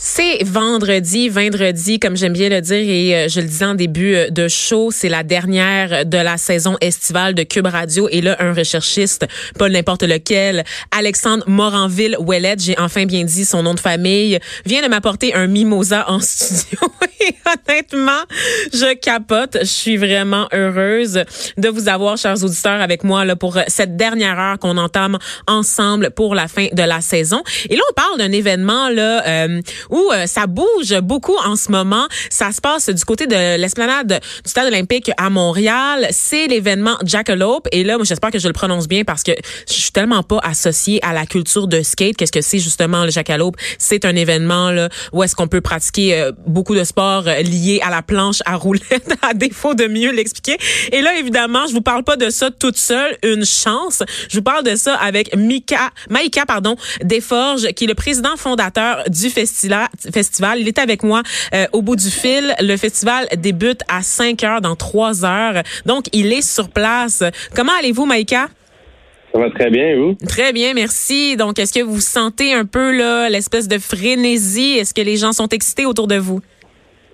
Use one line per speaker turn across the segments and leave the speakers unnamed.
C'est vendredi, vendredi, comme j'aime bien le dire, et euh, je le disais en début euh, de show, c'est la dernière de la saison estivale de Cube Radio. Et là, un recherchiste, pas n'importe lequel, Alexandre Moranville-Ouellet, j'ai enfin bien dit son nom de famille, vient de m'apporter un mimosa en studio. et honnêtement, je capote. Je suis vraiment heureuse de vous avoir, chers auditeurs, avec moi là pour cette dernière heure qu'on entame ensemble pour la fin de la saison. Et là, on parle d'un événement là euh, où euh, ça bouge beaucoup en ce moment. Ça se passe du côté de l'esplanade du Stade olympique à Montréal. C'est l'événement Jackalope. Et là, moi, j'espère que je le prononce bien parce que je suis tellement pas associée à la culture de skate. Qu'est-ce que c'est justement le Jackalope? C'est un événement là, où est-ce qu'on peut pratiquer euh, beaucoup de sports euh, liés à la planche à roulettes, à défaut de mieux l'expliquer. Et là, évidemment, je vous parle pas de ça toute seule, une chance. Je vous parle de ça avec Mika, Maïka, pardon, Desforges, qui est le président fondateur du festival festival. Il est avec moi euh, au bout du fil. Le festival débute à 5 heures dans 3 heures. Donc, il est sur place. Comment allez-vous, Maïka?
Ça va très bien, vous?
Très bien, merci. Donc, est-ce que vous sentez un peu là l'espèce de frénésie? Est-ce que les gens sont excités autour de vous?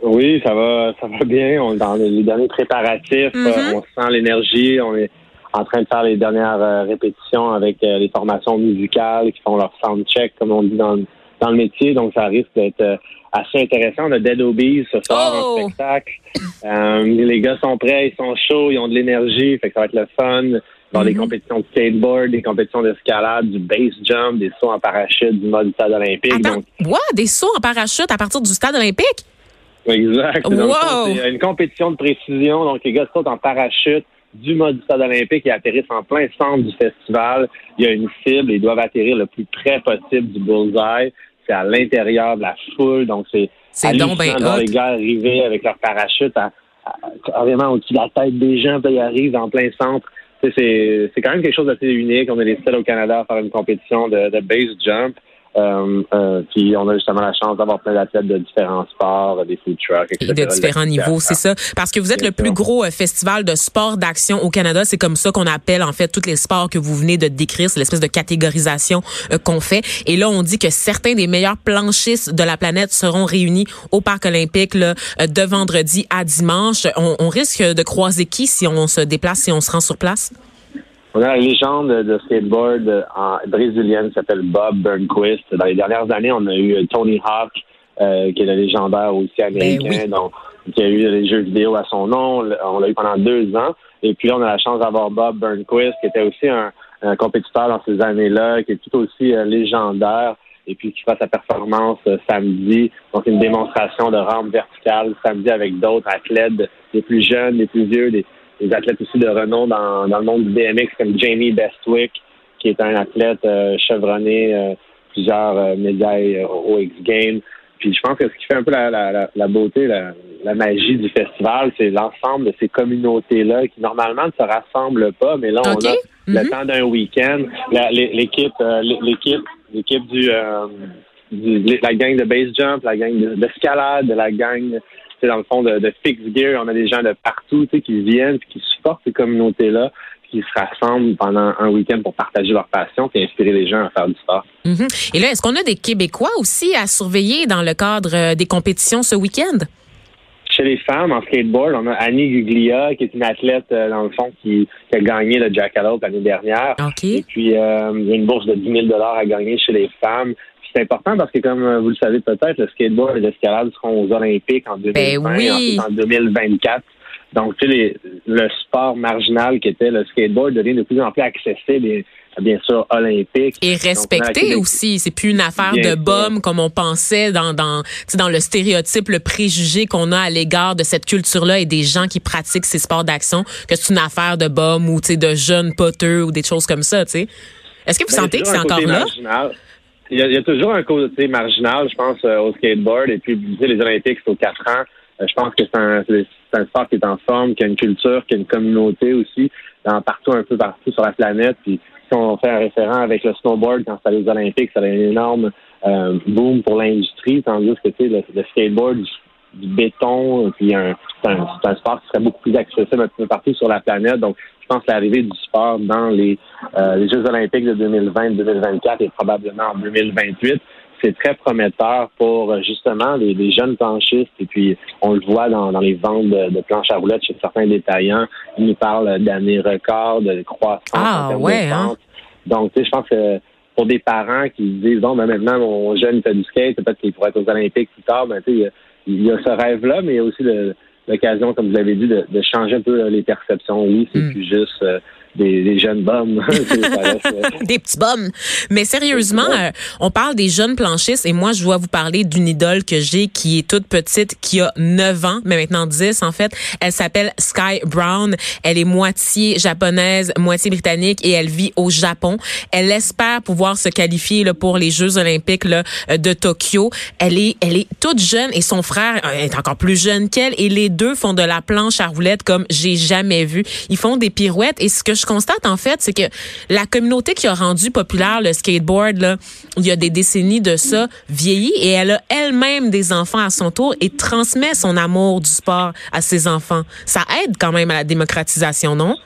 Oui, ça va, ça va bien. On est dans les derniers préparatifs. Mm-hmm. on sent l'énergie. On est en train de faire les dernières euh, répétitions avec euh, les formations musicales qui font leur sound check, comme on dit dans, dans le métier, donc ça risque d'être euh, assez intéressant. On a Dead Obies ce soir en oh! spectacle. Euh, les gars sont prêts, ils sont chauds, ils ont de l'énergie, fait que ça va être le fun. Y avoir des mm-hmm. compétitions de skateboard, des compétitions d'escalade, du base jump, des sauts en parachute du mode du stade olympique.
Attends, Des sauts en parachute à partir du stade olympique?
Exact. C'est une compétition de précision. Donc, les gars sautent en parachute du mode du stade olympique et atterrissent en plein centre du festival. Il y a une cible et ils doivent atterrir le plus près possible du bullseye. C'est à l'intérieur de la foule, donc c'est
c'est donc ben
les gars arriver avec leur parachute à, carrément au-dessus de la tête des gens, puis ils arrivent en plein centre. C'est quand même quelque chose d'assez unique. On est les seuls au Canada à faire une compétition de, de base jump. Euh, euh, puis on a justement la chance d'avoir plein d'athlètes de différents sports, des food trucks, etc.
Et de différents niveaux, c'est ça. Parce que vous êtes le plus gros euh, festival de sport d'action au Canada. C'est comme ça qu'on appelle en fait tous les sports que vous venez de décrire. C'est l'espèce de catégorisation qu'on fait. Et là, on dit que certains des meilleurs planchistes de la planète seront réunis au Parc olympique là, de vendredi à dimanche. On, on risque de croiser qui si on se déplace, si on se rend sur place?
On a la légende de skateboard en brésilienne qui s'appelle Bob Burnquist. Dans les dernières années, on a eu Tony Hawk, euh, qui est le légendaire aussi ben américain, donc, qui a eu les jeux vidéo à son nom. On l'a eu pendant deux ans. Et puis on a la chance d'avoir Bob Burnquist, qui était aussi un, compétiteur dans ces années-là, qui est tout aussi euh, légendaire. Et puis qui fait sa performance euh, samedi. Donc une démonstration de rampe verticale samedi avec d'autres athlètes, les plus jeunes, les plus vieux, des, des athlètes aussi de renom dans, dans le monde du BMX comme Jamie Bestwick, qui est un athlète euh, chevronné, euh, plusieurs euh, médailles au X Games. Puis je pense que ce qui fait un peu la, la, la beauté, la, la, magie du festival, c'est l'ensemble de ces communautés-là qui normalement ne se rassemblent pas, mais là on a le mm-hmm. temps d'un week-end. L'équipe, l'équipe, l'équipe du, du, la gang de base jump, la gang d'escalade, la gang dans le fond, de, de fixed gear. On a des gens de partout qui viennent qui supportent ces communautés-là qui se rassemblent pendant un week-end pour partager leur passion et inspirer les gens à faire du sport.
Mm-hmm. Et là, est-ce qu'on a des Québécois aussi à surveiller dans le cadre euh, des compétitions ce week-end?
Chez les femmes, en skateboard, on a Annie Guglia, qui est une athlète, euh, dans le fond, qui, a gagné le Jackalope l'année dernière. Et puis, euh, il y a une bourse de 10 000 à gagner chez les femmes c'est important parce que, comme euh, vous le savez peut-être, le skateboard et l'escalade seront aux Olympiques en 2020 ben en 2024. Donc, tu sais, le sport marginal qui était le skateboard devient de plus en plus accessible et bien sûr olympique.
Et respecté aussi. C'est plus une affaire de bum comme on pensait dans, dans, dans le stéréotype, le préjugé qu'on a à l'égard de cette culture-là et des gens qui pratiquent ces sports d'action, que c'est une affaire de bum ou de jeunes poteux ou des choses comme ça. sais. Est-ce que vous ben, sentez que c'est encore là?
Il y, a, toujours un côté marginal, je pense, euh, au skateboard. Et puis, les Olympiques, c'est aux quatre ans. Euh, je pense que c'est un, un, sport qui est en forme, qui a une culture, qui a une communauté aussi, dans, partout, un peu partout sur la planète. Puis, si on fait un référent avec le snowboard quand c'est les Olympiques, ça a un énorme euh, boom pour l'industrie, tandis que le, le skateboard du béton, puis un, c'est un, sport qui serait beaucoup plus accessible un peu partout sur la planète. Donc, je pense que l'arrivée du sport dans les, euh, les Jeux olympiques de 2020-2024 et probablement en 2028, c'est très prometteur pour justement les, jeunes planchistes. Et puis, on le voit dans, dans les ventes de, planches à roulettes chez certains détaillants. Ils nous parlent d'années records, de croissance
ah, en ouais, hein?
Donc, tu sais, je pense que pour des parents qui disent, bon, ben maintenant, mon jeune fait du skate, peut-être qu'il pourrait être aux Olympiques plus tard, ben, tu sais, il y, a ce rêve-là, mais il y a aussi l'occasion, comme vous l'avez dit, de, changer un peu les perceptions. Oui, c'est hmm. plus juste euh, des, jeunes bums.
des petits bums. Mais sérieusement, euh, on parle des jeunes planchistes et moi, je dois vous parler d'une idole que j'ai qui est toute petite, qui a 9 ans, mais maintenant 10 en fait. Elle s'appelle Sky Brown. Elle est moitié japonaise, moitié britannique et elle vit au Japon. Elle espère pouvoir se qualifier là, pour les Jeux olympiques là, euh, de Tokyo. Elle est, elle est toute jeune et son frère est encore plus jeune qu'elle et les deux font de la planche à roulettes comme j'ai jamais vu. Ils font des pirouettes et ce que je constate, en fait, c'est que la communauté qui a rendu populaire le skateboard, il y a des décennies de ça, vieillit et elle a elle-même des enfants à son tour et transmet son amour du sport à ses enfants. Ça aide quand même à la démocratisation, non?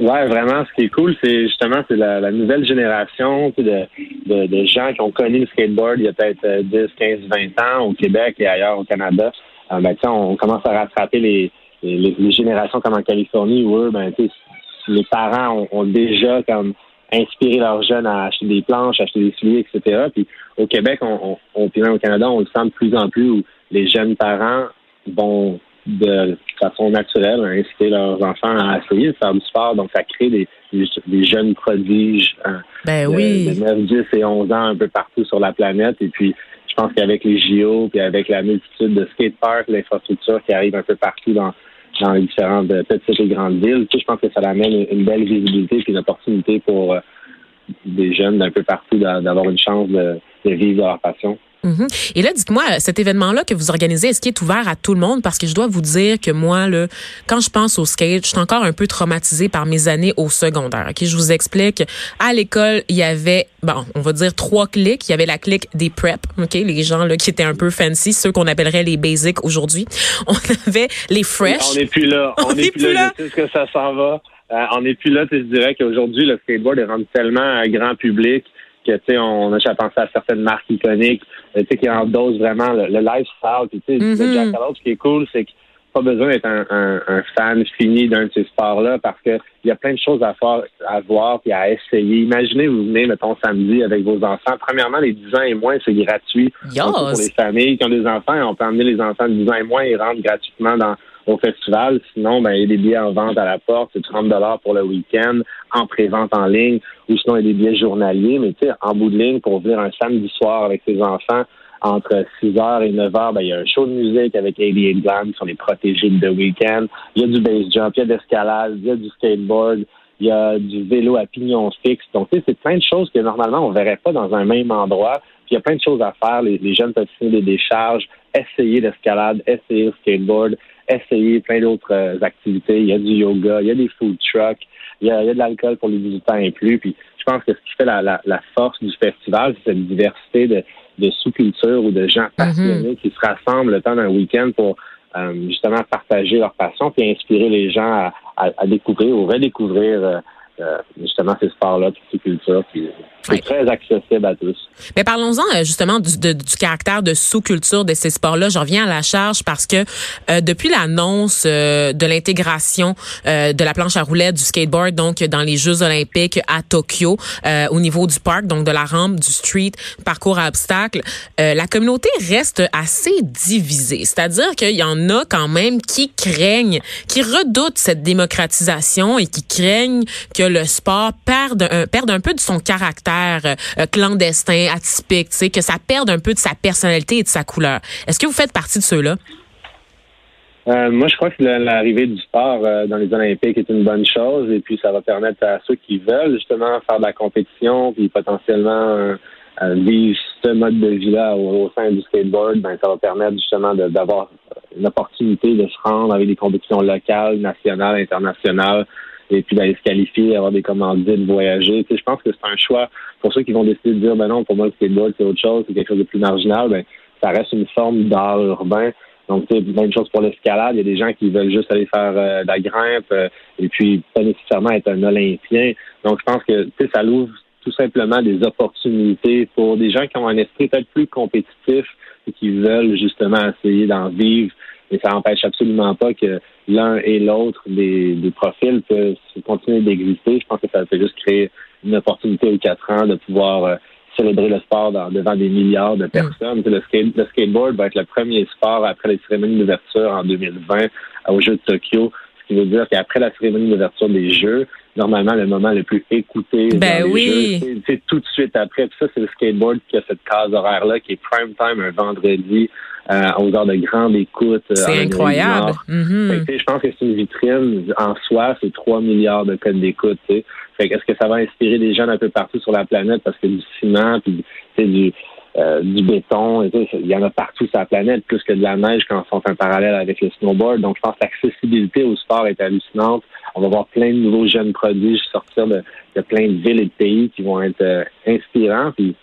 Ouais, vraiment. Ce qui est cool, c'est justement c'est la, nouvelle génération de, de, gens qui ont connu le skateboard il y a peut-être 10, 15, 20 ans au Québec et ailleurs au Canada. Euh, ben, on commence à rattraper les, les, générations comme en Californie où eux, ben, les parents ont, déjà comme inspiré leurs jeunes à acheter des planches, acheter des souliers, etc. Puis au Québec, on, on, puis même au Canada, on le sent de plus en plus où les jeunes parents vont de façon naturelle inciter leurs enfants à essayer de faire du sport. Donc, ça crée des, des, jeunes prodiges hein,
ben
de,
oui.
de 9, 10 et 11 ans un peu partout sur la planète. Et puis, je pense qu'avec les JO, puis avec la multitude de skateparks, l'infrastructure qui arrive un peu partout dans, dans les différentes euh, petites et grandes villes. Tu sais, je pense que ça amène une belle visibilité et une opportunité pour euh, des jeunes d'un peu partout d'avoir une chance de, de vivre leur passion.
Mhm. Et là, dites-moi, cet événement-là que vous organisez, est-ce qu'il est ouvert à tout le monde? Parce que je dois vous dire que moi, là, quand je pense au skate, je suis encore un peu traumatisée par mes années au secondaire. Ok, Je vous explique. À l'école, il y avait, bon, on va dire trois clics. Il y avait la clique des prep, ok, les gens là qui étaient un peu fancy, ceux qu'on appellerait les basics aujourd'hui. On avait les fresh.
On n'est plus là. On n'est plus, là. Je sais ce que ça s'en va. Euh, on n'est plus là. Je dirais qu'aujourd'hui, le skateboard est rendu tellement un grand public que tu sais, on a déjà pensé à certaines marques iconiques, euh, tu sais, qui endossent vraiment le, le lifestyle. Puis tu sais, mm-hmm. Jack ce qui est cool, c'est que pas besoin d'être un, un, fan fini d'un de ces sports-là parce que il y a plein de choses à faire, à voir puis à essayer. Imaginez, vous venez, mettons, samedi avec vos enfants. Premièrement, les 10 ans et moins, c'est gratuit. Pour les familles qui ont des enfants, on peut emmener les enfants de 10 ans et moins et rentrent gratuitement dans au festival. Sinon, ben, il y a des billets en vente à la porte, c'est 30 dollars pour le week-end, en pré-vente en ligne, ou sinon, il y a des billets journaliers. Mais tu sais, en bout de ligne, pour venir un samedi soir avec ses enfants, entre 6h et 9h, ben, il y a un show de musique avec 88 Glam qui sont les protégés de week-end. Il y a du base jump, il y a de l'escalade, il y a du skateboard, il y a du vélo à pignon fixe. Donc, tu sais, c'est plein de choses que normalement, on verrait pas dans un même endroit. Puis, il y a plein de choses à faire. Les, jeunes peuvent signer des décharges, essayer l'escalade, essayer le skateboard, essayer plein d'autres euh, activités. Il y a du yoga, il y a des food trucks, il y a, il y a de l'alcool pour les visiteurs inclus. Puis, je pense que ce qui fait la, la, la force du festival, c'est cette diversité de, de sous-cultures ou de gens mhm. passionnés qui se rassemblent le temps d'un week-end pour euh, justement partager leur passion puis inspirer les gens à, à, découvrir ou redécouvrir euh, euh, justement ces sports-là, toutes ces cultures. c'est très accessible à tous.
Mais parlons-en euh, justement du, du, caractère de sous-culture de ces sports-là. Je reviens à la charge parce que euh, depuis l'annonce de l'intégration de la planche à roulettes, du skateboard, donc dans les Jeux olympiques à Tokyo, au niveau du parc, donc de la rampe, du street, parcours à obstacles, la communauté reste assez divisée. C'est-à-dire qu'il y en a quand même qui craignent, qui redoutent cette démocratisation et qui craignent que le sport perde un, perde un peu de son caractère euh, clandestin, atypique, tu sais, que ça perde un peu de sa personnalité et de sa couleur. Est-ce que vous faites partie de ceux-là?
Euh, moi, je crois que l'arrivée du sport euh, dans les Olympiques est une bonne chose et puis ça va permettre à ceux qui veulent justement faire de la compétition puis potentiellement vivre ce mode de vie-là au, sein du skateboard, ben, ça va permettre justement d'avoir une opportunité de se rendre avec des compétitions locales, nationales, internationales, et puis d'aller se qualifier, avoir des commandites, voyager. Tu sais, je pense que c'est un choix pour ceux qui vont décider de dire ben non, pour moi le skateboard c'est autre chose, c'est quelque chose de plus marginal, ben ça reste une forme d'art urbain. Donc, c'est même chose pour l'escalade. Il y a des gens qui veulent juste aller faire euh, de la grimpe euh, et puis pas nécessairement être un Olympien. Donc, je pense que ça l'ouvre tout simplement des opportunités pour des gens qui ont un esprit peut-être plus compétitif et qui veulent justement essayer d'en vivre. Mais ça n'empêche absolument pas que l'un et l'autre des, des profils peuvent continuer d'exister. Je pense que ça peut juste créer une opportunité aux quatre ans de pouvoir euh, célébrer le sport devant des milliards de mm. personnes. Le, le, skateboard va être le premier sport après les cérémonies d'ouverture en 2020 aux Jeux de Tokyo, ce qui veut dire qu'après la cérémonie d'ouverture des Jeux, normalement le moment le plus écouté
ben
dans
oui.
Jeux, c'est tout de suite après. Puis ça, c'est le skateboard qui a cette case horaire-là, qui est prime time un vendredi euh, aux heures de grande écoute.
Euh, c'est incroyable.
Mm-hmm. je pense que c'est une vitrine en soi, c'est 3 milliards de codes d'écoute. Fait est-ce que ça va inspirer des jeunes un peu partout sur la planète parce que du ciment, puis du, euh, du béton, il y en a partout sur la planète, plus que de la neige quand on fait un parallèle avec le snowboard. Donc, je pense que l'accessibilité au sport est hallucinante. On va voir plein de nouveaux jeunes produits sortir de, de plein de villes et de pays qui vont être euh, inspirants. Puis,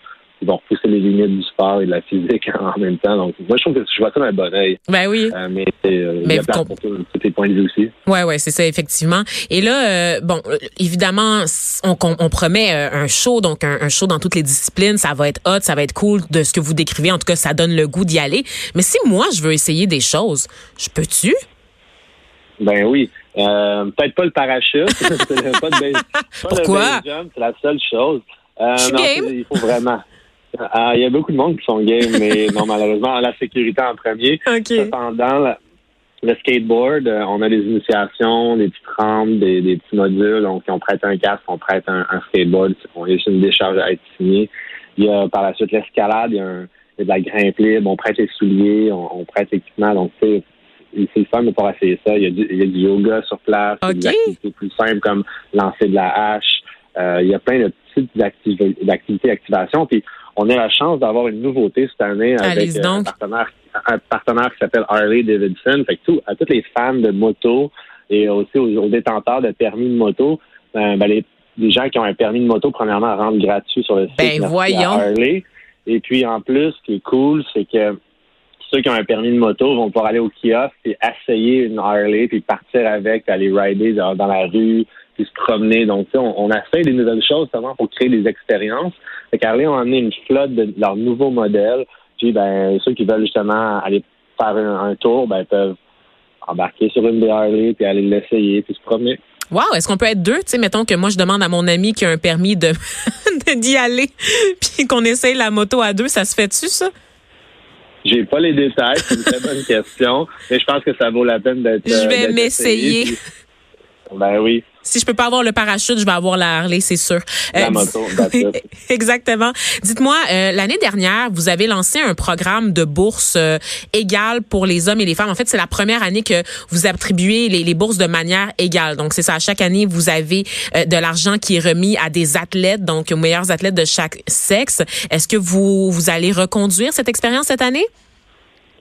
ils vont repousser les limites du sport et de la physique en même temps. Donc, moi, je trouve que je vois ça d'un bon oeil.
Ben oui.
Euh, mais euh, il y a pour tous les points de vue aussi.
Ouais, ouais, c'est ça, effectivement. Et là, euh, bon, évidemment, on, on promet un show, donc un, show dans toutes les disciplines. Ça va être hot, ça va être cool de ce que vous décrivez. En tout cas, ça donne le goût d'y aller. Mais si moi, je veux essayer des choses, je peux-tu?
Ben oui. Peut-être pas le parachute. pas de
Pourquoi?
C'est la seule chose. Il faut vraiment. Ah, il y a beaucoup de monde qui sont game, mais non, malheureusement, la sécurité en premier.
Okay.
Cependant, le skateboard, euh, on a des initiations, des petites rampes, des, petits modules. Donc, on prête un casque, on prête un, skateboard. On a une décharge à être signée. Il y a par la suite l'escalade, il y a, de la grimpe libre, on prête les souliers, on, prête l'équipement. Donc, c'est le fun de pouvoir essayer ça. Il y, a du, il y a du yoga sur place, des activités plus simples comme lancer de la hache. Euh, il y a plein de petites activités, d'activités, d'activation. Puis, on a la chance d'avoir une nouveauté cette année avec euh, un partenaire, un partenaire qui s'appelle Harley Davidson. Fait que tout, à tous les fans de moto et aussi aux, détenteurs de permis de moto, euh, ben, les, gens qui ont un permis de moto, premièrement, rentrent gratuit sur le site
ben, voyons.
Harley. Et puis en plus, ce qui est cool, c'est que ceux qui ont un permis de moto vont pouvoir aller au kiosque et essayer une Harley, puis partir avec, aller rider dans, la rue, puis se promener. Donc, on, on essaie des nouvelles choses seulement pour créer des expériences. Fait qu'Harley ont amené une flotte de leurs nouveaux modèles. Puis, ben, ceux qui veulent justement aller faire un, tour, ben, peuvent embarquer sur une Harley, puis aller l'essayer, puis se promener.
Wow, est-ce qu'on peut être deux? Tu sais, mettons que moi, je demande à mon ami qui a un permis de d'y aller, puis qu'on essaye la moto à deux, ça se fait-tu, ça?
J'ai pas les détails, c'est une très bonne question, mais je pense que ça vaut la peine d'être.
Je vais euh, m'essayer.
Ben oui.
Si je peux pas avoir le parachute, je vais avoir la Harley, c'est sûr.
La euh, moto,
Exactement. Dites-moi, euh, l'année dernière, vous avez lancé un programme de bourse euh, égale pour les hommes et les femmes. En fait, c'est la première année que vous attribuez les, les bourses de manière égale. Donc, c'est ça. Chaque année, vous avez de l'argent qui est remis à des athlètes, donc aux meilleurs athlètes de chaque sexe. Est-ce que vous, vous allez reconduire cette expérience cette année?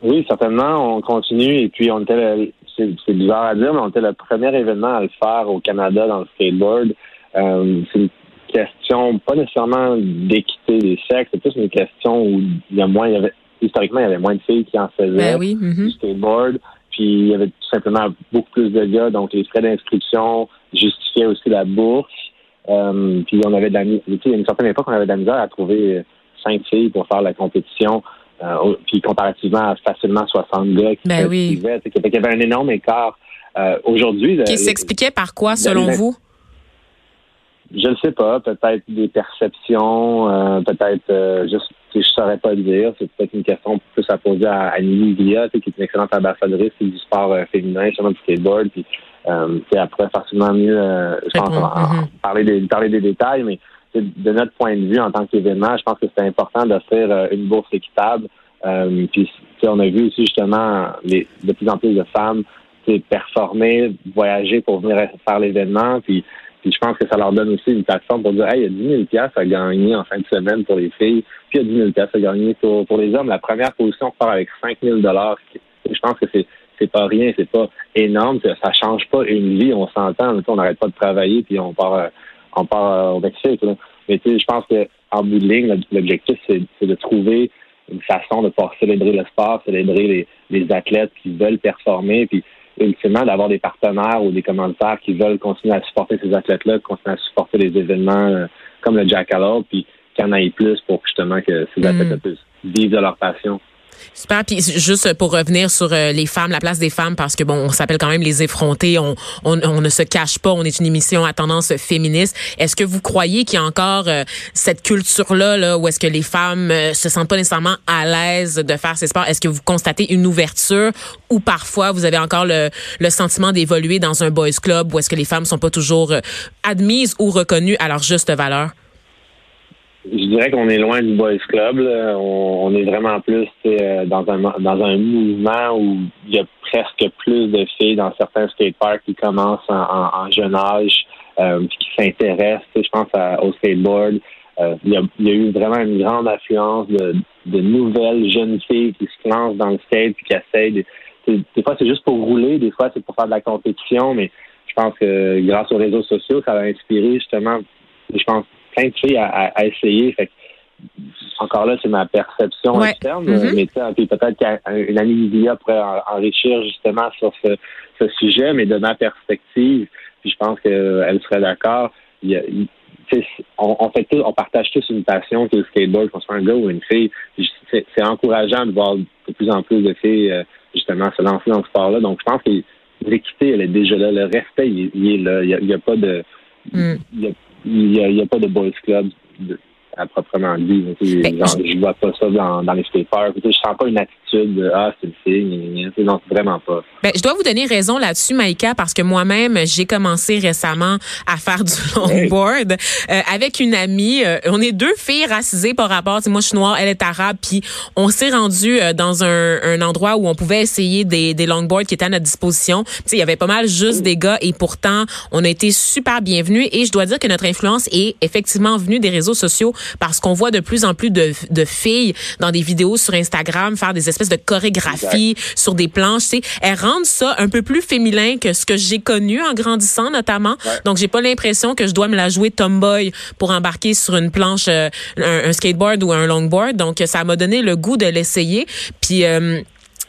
Oui, certainement. On continue et puis on était c'est bizarre à dire, mais on était le premier événement à le faire au Canada dans le skateboard. Euh, c'est une question pas nécessairement d'équité des sexes, c'est plus une question où il y a moins, il y avait, historiquement, il y avait moins de filles qui en faisaient
ben oui,
du
mm-hmm.
skateboard. Puis il y avait tout simplement beaucoup plus de gars, donc les frais d'inscription justifiaient aussi la bourse. Euh, puis on avait de la, il y a une certaine époque, on avait de la misère à trouver cinq filles pour faire la compétition. Euh, puis comparativement à facilement 60 gars qui
ben oui.
il y avait un énorme écart. Euh, aujourd'hui,
qui s'expliquait par quoi, selon vous?
Je ne sais pas. Peut-être des perceptions. Euh, peut-être juste. Je saurais pas le dire. C'est peut-être une question plus à poser à, Nini qui est une excellente ambassadrice du sport féminin, sûrement du skateboard. Puis après facilement mieux je pense, mm-hmm. parler des parler des détails, mais de notre point de vue en tant qu'événement, je pense que c'est important d'offrir euh, une bourse équitable. Euh, puis on a vu aussi justement les, de plus en plus de femmes performer, voyager pour venir faire l'événement. Puis, puis je pense que ça leur donne aussi une plateforme pour dire Hey, il y a 10 000 à gagner en fin de semaine pour les filles, puis il y a 10 000 à gagner pour, pour les hommes. La première position part avec 5 000 Je pense que c'est c'est pas rien, c'est pas énorme, ça change pas une vie, on s'entend, on n'arrête pas de travailler, puis on part euh, on part au Mexique. Là. Mais tu sais, je pense qu'en bout de ligne, l'objectif, c'est de trouver une façon de pouvoir célébrer le sport, célébrer les, les athlètes qui veulent performer, puis ultimement d'avoir des partenaires ou des commanditaires qui veulent continuer à supporter ces athlètes-là, continuer à supporter les événements euh, comme le Jackalope, puis qu'il y en ait plus pour justement que ces athlètes mm. puissent vivre de leur passion.
Super. Puis juste pour revenir sur euh, les femmes, la place des femmes, parce que bon, on s'appelle quand même les effrontés. On, on, on, ne se cache pas. On est une émission à tendance féministe. Est-ce que vous croyez qu'il y a encore euh, cette culture-là, là, où est-ce que les femmes euh, se sentent pas nécessairement à l'aise de faire ces sports? Est-ce que vous constatez une ouverture, ou parfois vous avez encore le, le sentiment d'évoluer dans un boys club, où est-ce que les femmes sont pas toujours admises ou reconnues à leur juste valeur?
Je dirais qu'on est loin du boys club. On, est vraiment plus euh, dans un dans un mouvement où il y a presque plus de filles dans certains skateparks qui commencent en, jeune âge, euh, qui s'intéressent. Je pense au skateboard. Euh, il, y a, y a, eu vraiment une grande affluence de, de nouvelles jeunes filles qui se lancent dans le skate et qui essayent. des fois, c'est juste pour rouler. Des fois, c'est pour faire de la compétition. Mais je pense que grâce aux réseaux sociaux, ça va inspirer justement. Je pense plein de filles à, essayer. Fait encore là, c'est ma perception externe, mm-hmm. mais peut-être qu'une amie Lydia pourrait enrichir justement sur ce, sujet, mais de ma perspective, puis je pense qu'elle serait d'accord. on, fait on partage tous une passion qui est le skateboard, qu'on soit un gars ou une fille. C'est encourageant de voir de plus en plus de filles euh, justement se lancer dans ce sport-là. Donc je pense que l'équité, elle est déjà là. Le respect, il, est là. Il n'y a, pas de. Mm il n'y a, pas de boys club à proprement dit. Ben, je vois pas ça dans, dans les skateparks. Je sens pas une attitude de ah c'est une fille. Non, vraiment pas.
Ben, je dois vous donner raison là-dessus, Maïka, parce que moi-même j'ai commencé récemment à faire du longboard euh, avec une amie. Euh, on est deux filles racisées par rapport. Moi je suis noire, elle est arabe, puis on s'est rendu euh, dans un, un, endroit où on pouvait essayer des, des longboards qui étaient à notre disposition. Il y avait pas mal juste des gars et pourtant on a été super bienvenus et je dois dire que notre influence est effectivement venue des réseaux sociaux parce qu'on voit de plus en plus de, de, filles dans des vidéos sur Instagram faire des espèces de chorégraphies sur des planches. Tu sais, elles rendent ça un peu plus féminin que ce que j'ai connu en grandissant notamment. Donc j'ai pas l'impression que je dois me la jouer tomboy pour embarquer sur une planche, euh, un, skateboard ou un longboard. Donc ça m'a donné le goût de l'essayer. Puis euh,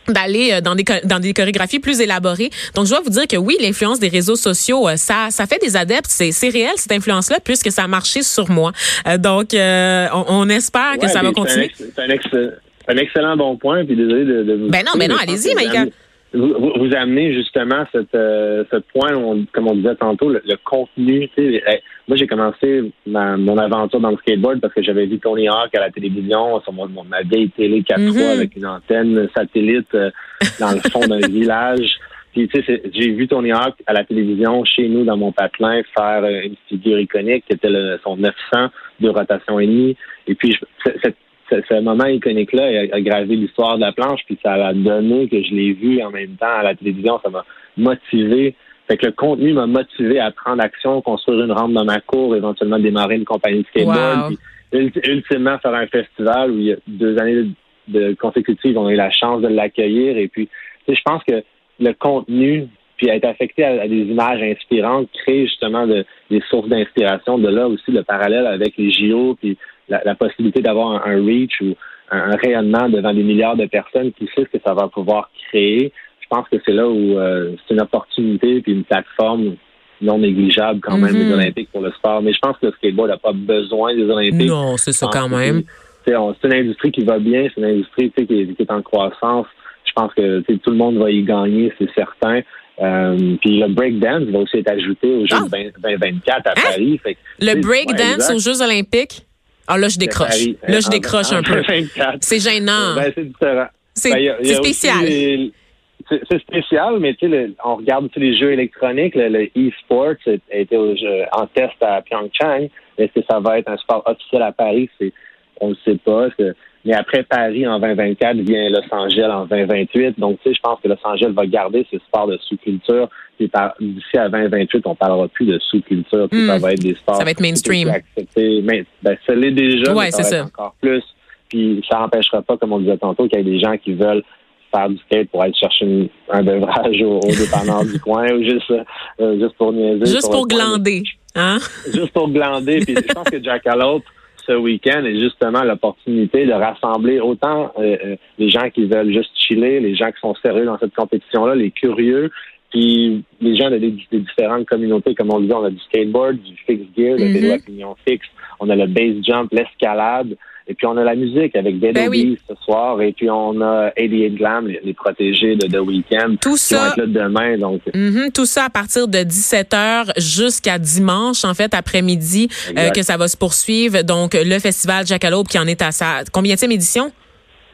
d'aller euh, dans des dans des chorégraphies plus élaborées. Donc je dois vous dire que oui, l'influence des réseaux sociaux euh, ça ça fait des adeptes, c'est c'est réel cette influence là puisque ça a marché sur moi. Euh, donc on, espère que ça va continuer.
C'est un, excellent bon point puis désolé de, de
vous Ben non, ben non, allez-y Maïka
vous, vous, amenez justement cette, euh, ce point, où comme on disait tantôt, le, contenu. Eh, moi, j'ai commencé mon aventure dans le skateboard parce que j'avais vu Tony Hawk à la télévision sur mon, ma vieille télé 4 3 mm-hmm. avec une antenne satellite euh, dans le fond d'un village. Puis, tu sais, j'ai vu Tony Hawk à la télévision chez nous dans mon patelin faire euh, une figure iconique qui était le, son 900 de rotation et demie. Et puis, cette ce, moment iconique-là a, gravé l'histoire de la planche, puis ça a donné que je l'ai vu en même temps à la télévision. Ça m'a motivé. Fait que le contenu m'a motivé à prendre action, construire une rampe dans ma cour, éventuellement démarrer une compagnie de skateboard, puis ultimement faire un festival où il y a deux années de, consécutives, on a eu la chance de l'accueillir. Et puis, je pense que le contenu, puis être affecté à, des images inspirantes, crée justement des sources d'inspiration. De là aussi le parallèle avec les JO, puis la, possibilité d'avoir un, reach ou un, rayonnement devant des milliards de personnes, qui sait ce que ça va pouvoir créer. Je pense que c'est là où euh, c'est une opportunité puis une plateforme non négligeable quand même des mm-hmm. Olympiques pour le sport. Mais je pense que le skateboard n'a pas besoin des Olympiques.
Non, c'est ça quand même.
C'est une industrie qui va bien, c'est une industrie qui est, qui est en croissance. Je pense que tout le monde va y gagner, c'est certain. Euh, puis le breakdance va aussi être ajouté aux Jeux 2024 ah! à hein? Paris.
le breakdance aux Jeux olympiques? Ah, là, je décroche. Là, je décroche un peu. C'est gênant.
Ben, c'est différent.
C'est ben, spécial.
C'est spécial, mais tu sais, on regarde les jeux électroniques, le e-sport a été en test à Pyeongchang. Est-ce que ça va être un sport officiel à Paris? on ne sait pas. Mais après Paris en 2024 vient Los Angeles en 2028. Donc, tu sais, je pense que Los Angeles va garder ce sport de sous-culture. Puis d'ici à 2028, on parlera plus de sous-culture. Ça hmm. va être des sports.
Ça va être mainstream.
Mais ben, ça l'est déjà.
Ouais, c'est ça.
Encore plus. Puis ça n'empêchera pas, comme on disait tantôt, qu'il y ait des gens qui veulent faire du skate pour aller chercher un beurrage au, au du coin ou juste, euh, juste pour niaiser.
Juste pour, glander. Hein?
Juste pour glander. Puis je pense que Jackalope ce week-end est justement l'opportunité de rassembler autant euh, euh, les gens qui veulent juste chiller, les gens qui sont sérieux dans cette compétition-là, les curieux, puis les gens de des, différentes communautés, comme on dit, on a du skateboard, du fixed gear, le vélo à pignon fixe, on a le base jump, l'escalade. Et puis on a la musique avec Dead ben ce soir. Et puis on a 88 Glam, les, protégés de The Weeknd.
Tout
qui
ça.
Vont être là demain. Donc.
Mm-hmm. tout ça à partir de 17h jusqu'à dimanche, en fait, après-midi, euh, que ça va se poursuivre. Donc le festival Jackalope qui en est à sa combien édition?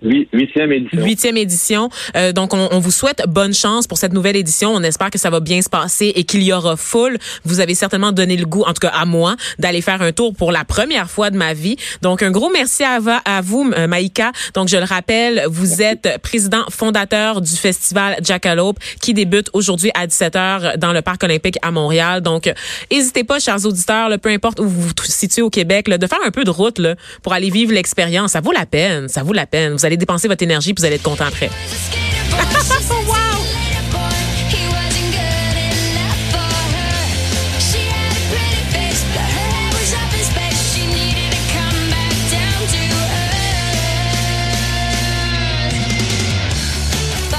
Huitième édition.
Huitième édition. Euh, donc, on, on, vous souhaite bonne chance pour cette nouvelle édition. On espère que ça va bien se passer et qu'il y aura foule. Vous avez certainement donné le goût, en tout cas à moi, d'aller faire un tour pour la première fois de ma vie. Donc, un gros merci à, à vous, euh, Maïka. Donc, je le rappelle, vous êtes président fondateur du festival Jackalope qui débute aujourd'hui à 17h dans le Parc olympique à Montréal. Donc, n'hésitez pas, chers auditeurs, peu importe où vous vous situez au Québec, de faire un peu de route là, pour aller vivre l'expérience. Ça vaut la peine. Ça vaut la peine. Vous allez dépenser votre énergie puis vous allez être content après.